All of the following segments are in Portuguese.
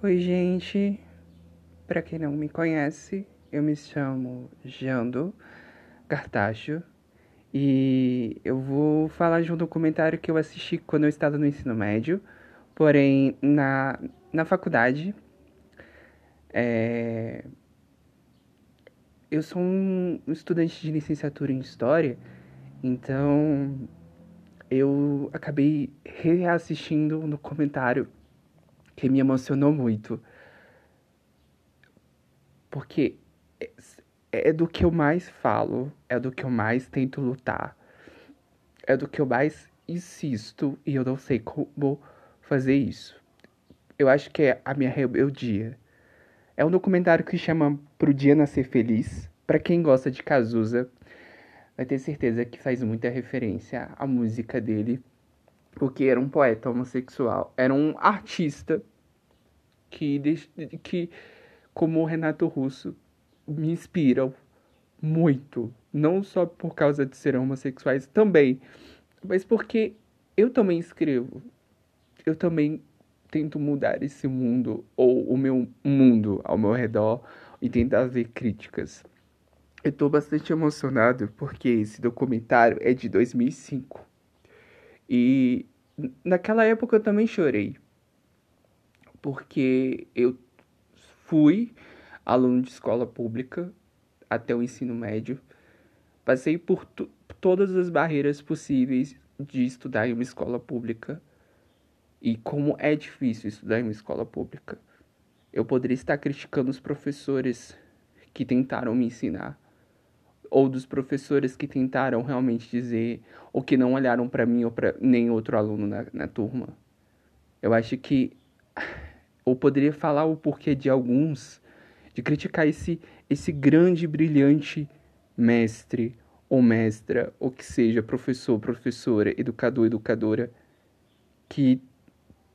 Oi, gente. Para quem não me conhece, eu me chamo Jando Cartacho e eu vou falar de um documentário que eu assisti quando eu estava no ensino médio, porém na, na faculdade. É... Eu sou um estudante de licenciatura em História, então eu acabei reassistindo um documentário que me emocionou muito. Porque é, é do que eu mais falo, é do que eu mais tento lutar, é do que eu mais insisto e eu não sei como fazer isso. Eu acho que é a minha rebeldia. É um documentário que chama Pro Dia Nascer Feliz. Para quem gosta de Cazuza, vai ter certeza que faz muita referência à música dele porque era um poeta homossexual, era um artista que, que como o Renato Russo, me inspiram muito, não só por causa de serem homossexuais também, mas porque eu também escrevo, eu também tento mudar esse mundo ou o meu mundo ao meu redor e tentar ver críticas. Eu tô bastante emocionado porque esse documentário é de 2005 e naquela época eu também chorei. Porque eu fui aluno de escola pública até o ensino médio. Passei por todas as barreiras possíveis de estudar em uma escola pública. E como é difícil estudar em uma escola pública. Eu poderia estar criticando os professores que tentaram me ensinar ou dos professores que tentaram realmente dizer ou que não olharam para mim ou para nem outro aluno na, na turma. Eu acho que ou poderia falar o porquê de alguns de criticar esse esse grande brilhante mestre ou mestra ou que seja professor, professora, educador, educadora que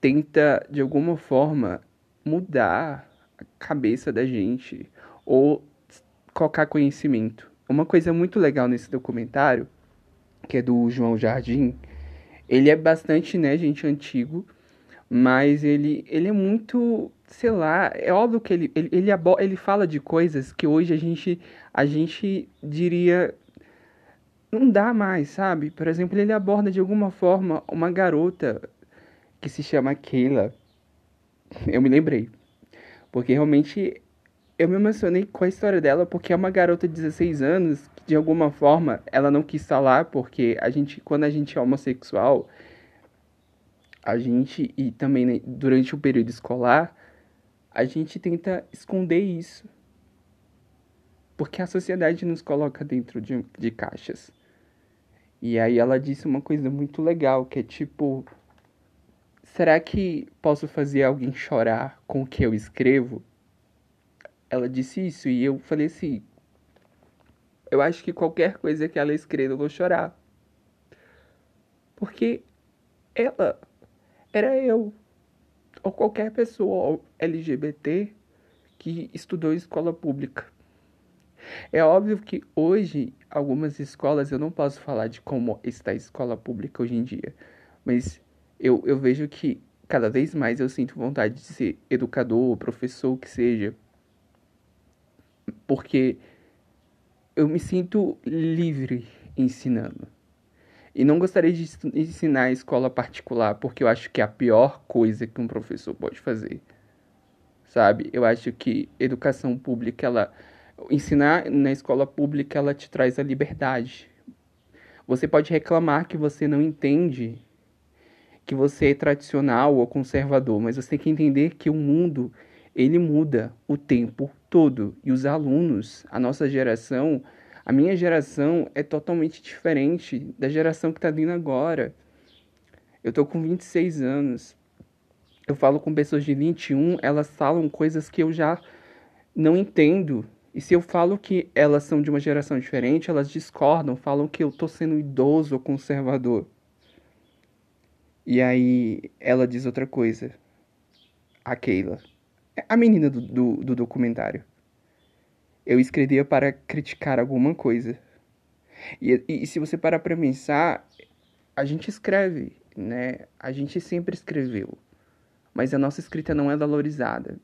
tenta de alguma forma mudar a cabeça da gente ou colocar conhecimento uma coisa muito legal nesse documentário, que é do João Jardim, ele é bastante, né, gente, antigo, mas ele, ele é muito, sei lá, é óbvio que ele, ele, ele, ele fala de coisas que hoje a gente, a gente diria não dá mais, sabe? Por exemplo, ele aborda de alguma forma uma garota que se chama Keila. Eu me lembrei. Porque realmente eu me emocionei com a história dela porque é uma garota de 16 anos que de alguma forma ela não quis falar porque a gente quando a gente é homossexual a gente e também né, durante o período escolar a gente tenta esconder isso. Porque a sociedade nos coloca dentro de, de caixas. E aí ela disse uma coisa muito legal que é tipo será que posso fazer alguém chorar com o que eu escrevo ela disse isso e eu falei assim: eu acho que qualquer coisa que ela escreva eu vou chorar. Porque ela era eu, ou qualquer pessoa LGBT que estudou escola pública. É óbvio que hoje, algumas escolas, eu não posso falar de como está a escola pública hoje em dia, mas eu, eu vejo que cada vez mais eu sinto vontade de ser educador, professor, que seja, porque eu me sinto livre ensinando. E não gostaria de ensinar a escola particular, porque eu acho que é a pior coisa que um professor pode fazer. Sabe? Eu acho que educação pública, ela ensinar na escola pública, ela te traz a liberdade. Você pode reclamar que você não entende, que você é tradicional ou conservador, mas você tem que entender que o mundo ele muda o tempo todo. E os alunos, a nossa geração, a minha geração é totalmente diferente da geração que está vindo agora. Eu tô com 26 anos. Eu falo com pessoas de 21, elas falam coisas que eu já não entendo. E se eu falo que elas são de uma geração diferente, elas discordam, falam que eu tô sendo idoso ou conservador. E aí ela diz outra coisa. A Keila a menina do, do, do documentário. Eu escrevia para criticar alguma coisa. E, e, e se você parar para pensar, a gente escreve, né? A gente sempre escreveu. mas a nossa escrita não é valorizada.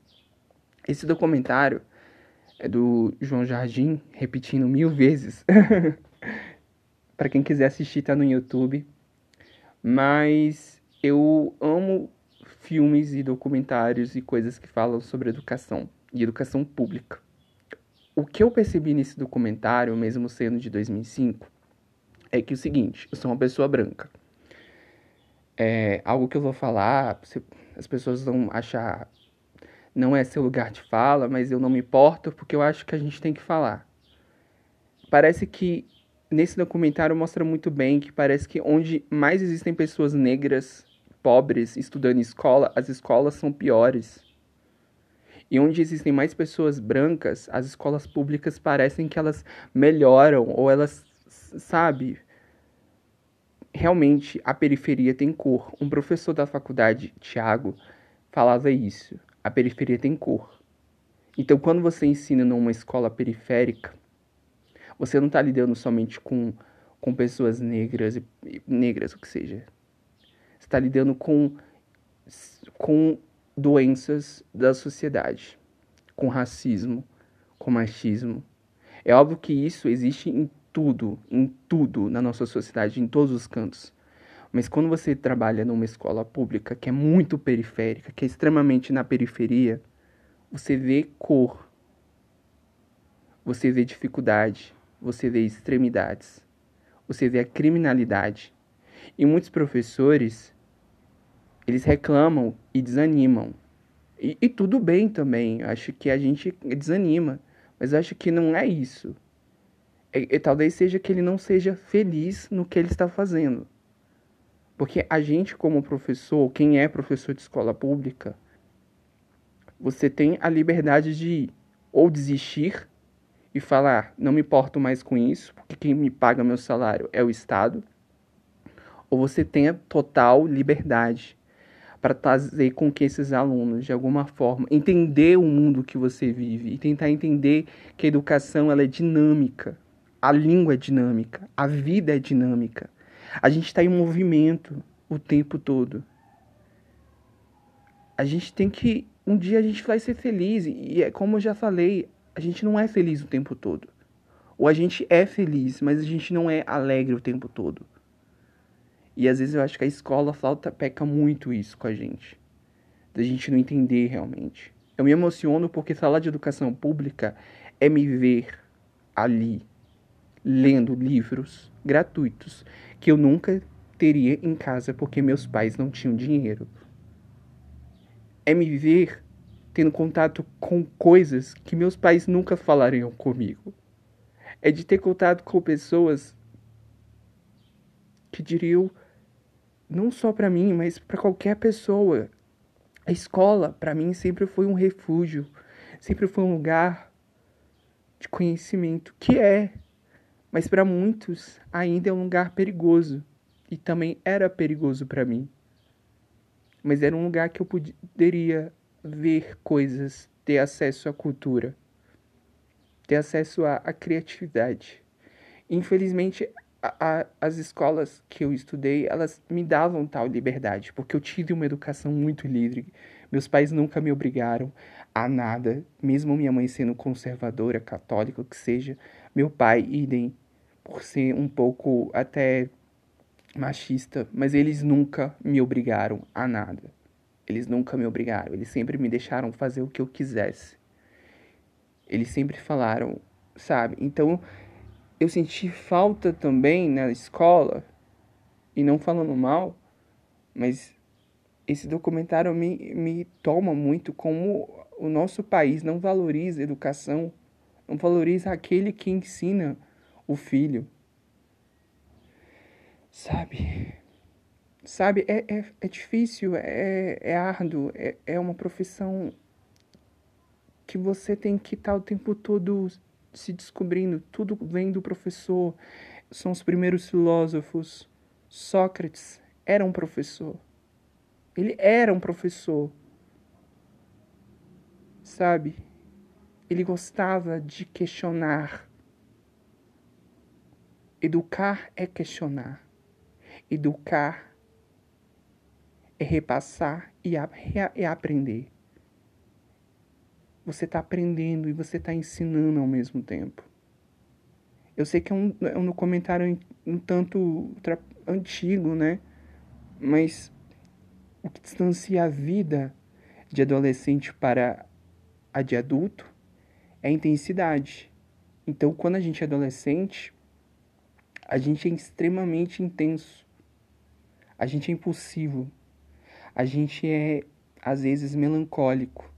Esse documentário é do João Jardim, repetindo mil vezes. para quem quiser assistir, tá no YouTube. Mas eu amo filmes e documentários e coisas que falam sobre educação e educação pública. O que eu percebi nesse documentário, mesmo sendo de 2005, é que é o seguinte: eu sou uma pessoa branca. É algo que eu vou falar, as pessoas vão achar não é seu lugar de fala, mas eu não me importo porque eu acho que a gente tem que falar. Parece que nesse documentário mostra muito bem que parece que onde mais existem pessoas negras, pobres, estudando em escola, as escolas são piores. E onde existem mais pessoas brancas, as escolas públicas parecem que elas melhoram ou elas, sabe? Realmente a periferia tem cor. Um professor da faculdade, Tiago, falava isso a periferia tem cor. Então, quando você ensina numa escola periférica, você não está lidando somente com, com pessoas negras, negras, o que seja. Está lidando com, com doenças da sociedade, com racismo, com machismo. É óbvio que isso existe em tudo, em tudo na nossa sociedade, em todos os cantos. Mas quando você trabalha numa escola pública que é muito periférica, que é extremamente na periferia, você vê cor, você vê dificuldade, você vê extremidades, você vê a criminalidade. E muitos professores, eles reclamam e desanimam. E, e tudo bem também, acho que a gente desanima, mas acho que não é isso. E, e, talvez seja que ele não seja feliz no que ele está fazendo. Porque a gente, como professor, quem é professor de escola pública, você tem a liberdade de ou desistir e falar, não me importo mais com isso, porque quem me paga meu salário é o Estado, ou você tem a total liberdade para fazer com que esses alunos, de alguma forma, entender o mundo que você vive e tentar entender que a educação ela é dinâmica, a língua é dinâmica, a vida é dinâmica. A gente está em movimento o tempo todo. A gente tem que. Um dia a gente vai ser feliz. E é como eu já falei, a gente não é feliz o tempo todo. Ou a gente é feliz, mas a gente não é alegre o tempo todo. E às vezes eu acho que a escola falta, peca muito isso com a gente. Da gente não entender realmente. Eu me emociono porque falar de educação pública é me ver ali, lendo livros gratuitos que eu nunca teria em casa porque meus pais não tinham dinheiro. É me ver tendo contato com coisas que meus pais nunca falariam comigo. É de ter contato com pessoas que diriam não só para mim, mas para qualquer pessoa. A escola, para mim, sempre foi um refúgio, sempre foi um lugar de conhecimento, que é mas para muitos ainda é um lugar perigoso e também era perigoso para mim. Mas era um lugar que eu poderia ver coisas, ter acesso à cultura, ter acesso à, à criatividade. Infelizmente, a, as escolas que eu estudei, elas me davam tal liberdade, porque eu tive uma educação muito livre. Meus pais nunca me obrigaram a nada, mesmo minha mãe sendo conservadora, católica, o que seja. Meu pai, idem, por ser um pouco até machista, mas eles nunca me obrigaram a nada. Eles nunca me obrigaram, eles sempre me deixaram fazer o que eu quisesse. Eles sempre falaram, sabe? Então, eu senti falta também na escola, e não falando mal, mas esse documentário me, me toma muito como o nosso país não valoriza a educação, não valoriza aquele que ensina o filho. Sabe? Sabe, é, é, é difícil, é, é árduo, é, é uma profissão que você tem que estar o tempo todo se descobrindo. Tudo vem do professor. São os primeiros filósofos. Sócrates era um professor. Ele era um professor. Sabe? Ele gostava de questionar Educar é questionar. Educar é repassar e, a, é aprender. Você está aprendendo e você está ensinando ao mesmo tempo. Eu sei que é um, é um comentário um tanto antigo, né? Mas o que distancia a vida de adolescente para a de adulto é a intensidade. Então, quando a gente é adolescente, a gente é extremamente intenso. A gente é impulsivo. A gente é, às vezes, melancólico.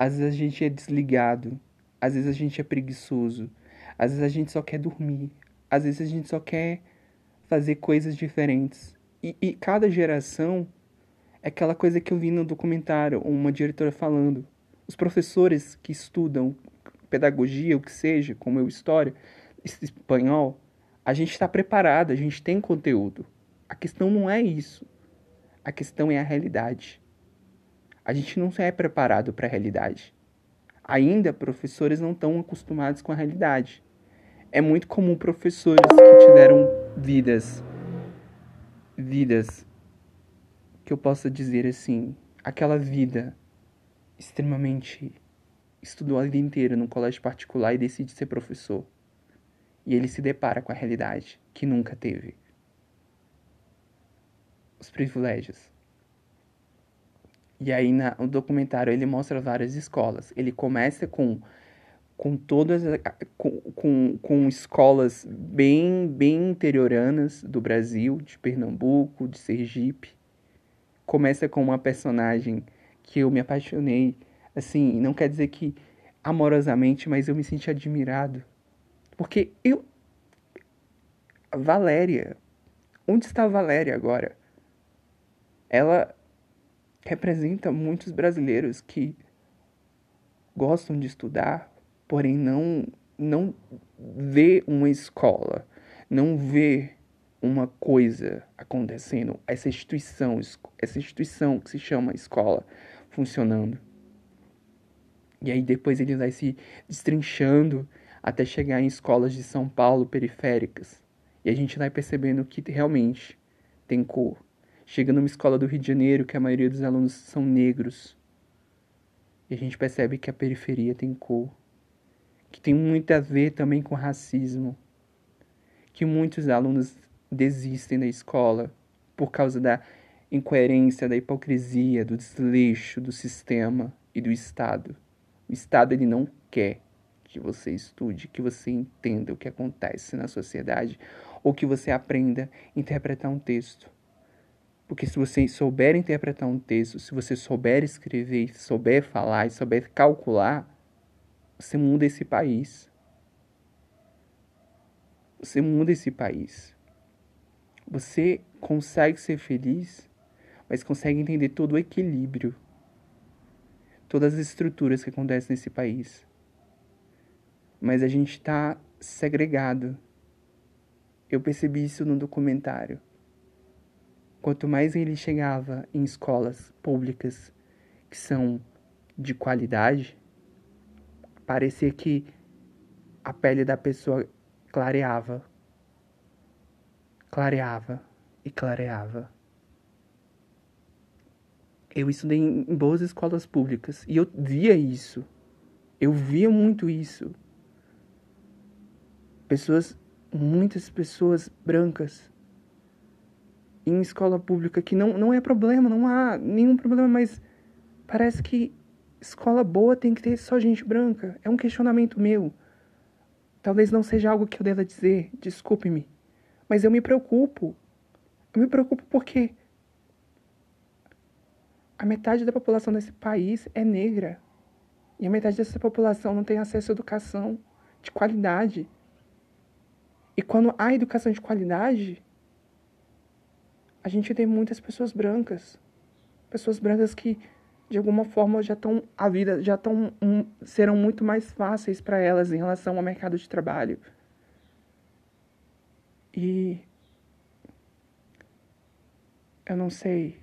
Às vezes a gente é desligado. Às vezes a gente é preguiçoso. Às vezes a gente só quer dormir. Às vezes a gente só quer fazer coisas diferentes. E, e cada geração é aquela coisa que eu vi no documentário, uma diretora falando. Os professores que estudam pedagogia, o que seja, como eu, história, espanhol, a gente está preparado, a gente tem conteúdo. A questão não é isso. A questão é a realidade. A gente não é preparado para a realidade. Ainda professores não estão acostumados com a realidade. É muito comum professores que tiveram vidas vidas que eu possa dizer assim, aquela vida extremamente estudou a vida inteira num colégio particular e decide ser professor. E ele se depara com a realidade que nunca teve. Os privilégios. E aí na, no documentário ele mostra várias escolas. Ele começa com com todas com, com, com escolas bem bem interioranas do Brasil, de Pernambuco, de Sergipe. Começa com uma personagem que eu me apaixonei, assim, não quer dizer que amorosamente, mas eu me senti admirado. Porque eu Valéria, onde está a Valéria agora? Ela representa muitos brasileiros que gostam de estudar, porém não não vê uma escola, não vê uma coisa acontecendo, essa instituição, essa instituição que se chama escola funcionando. E aí depois ele vai se destrinchando até chegar em escolas de São Paulo periféricas. E a gente vai percebendo que realmente tem cor. Chega numa escola do Rio de Janeiro que a maioria dos alunos são negros. E a gente percebe que a periferia tem cor, que tem muito a ver também com racismo, que muitos alunos desistem da escola por causa da incoerência, da hipocrisia, do desleixo do sistema e do Estado. O Estado ele não quer que você estude, que você entenda o que acontece na sociedade ou que você aprenda a interpretar um texto. Porque se você souber interpretar um texto, se você souber escrever, souber falar e souber calcular, você muda esse país. Você muda esse país. Você consegue ser feliz, mas consegue entender todo o equilíbrio, todas as estruturas que acontecem nesse país. Mas a gente está segregado. Eu percebi isso no documentário. Quanto mais ele chegava em escolas públicas que são de qualidade, parecia que a pele da pessoa clareava, clareava e clareava. Eu estudei em boas escolas públicas e eu via isso. Eu via muito isso. Pessoas, muitas pessoas brancas em escola pública que não, não é problema, não há nenhum problema, mas parece que escola boa tem que ter só gente branca. É um questionamento meu. Talvez não seja algo que eu deva dizer, desculpe-me, mas eu me preocupo. Eu me preocupo porque a metade da população desse país é negra. E a metade dessa população não tem acesso à educação de qualidade. E quando há educação de qualidade, a gente tem muitas pessoas brancas. Pessoas brancas que, de alguma forma, já estão. A vida já estão. Um, serão muito mais fáceis para elas em relação ao mercado de trabalho. E. Eu não sei.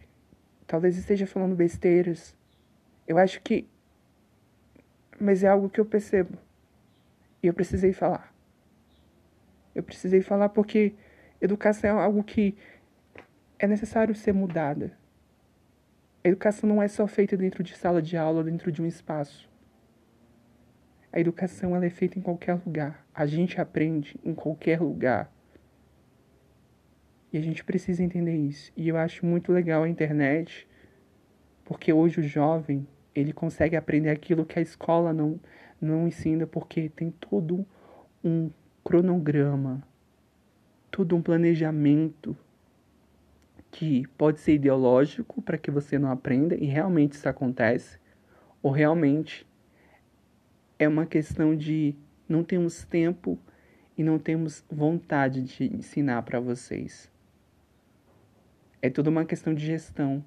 Talvez esteja falando besteiras. Eu acho que. Mas é algo que eu percebo. E eu precisei falar. Eu precisei falar porque educação é algo que é necessário ser mudada. A educação não é só feita dentro de sala de aula, dentro de um espaço. A educação ela é feita em qualquer lugar. A gente aprende em qualquer lugar. E a gente precisa entender isso. E eu acho muito legal a internet, porque hoje o jovem, ele consegue aprender aquilo que a escola não não ensina, porque tem todo um cronograma, todo um planejamento que pode ser ideológico para que você não aprenda e realmente isso acontece, ou realmente é uma questão de não temos tempo e não temos vontade de ensinar para vocês. É tudo uma questão de gestão.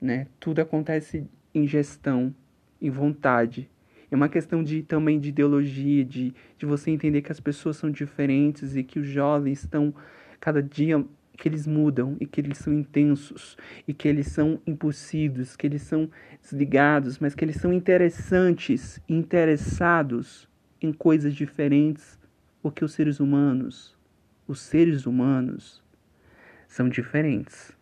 Né? Tudo acontece em gestão, em vontade. É uma questão de também de ideologia, de, de você entender que as pessoas são diferentes e que os jovens estão cada dia que eles mudam e que eles são intensos e que eles são impulsivos, que eles são desligados, mas que eles são interessantes, interessados em coisas diferentes, porque os seres humanos, os seres humanos são diferentes.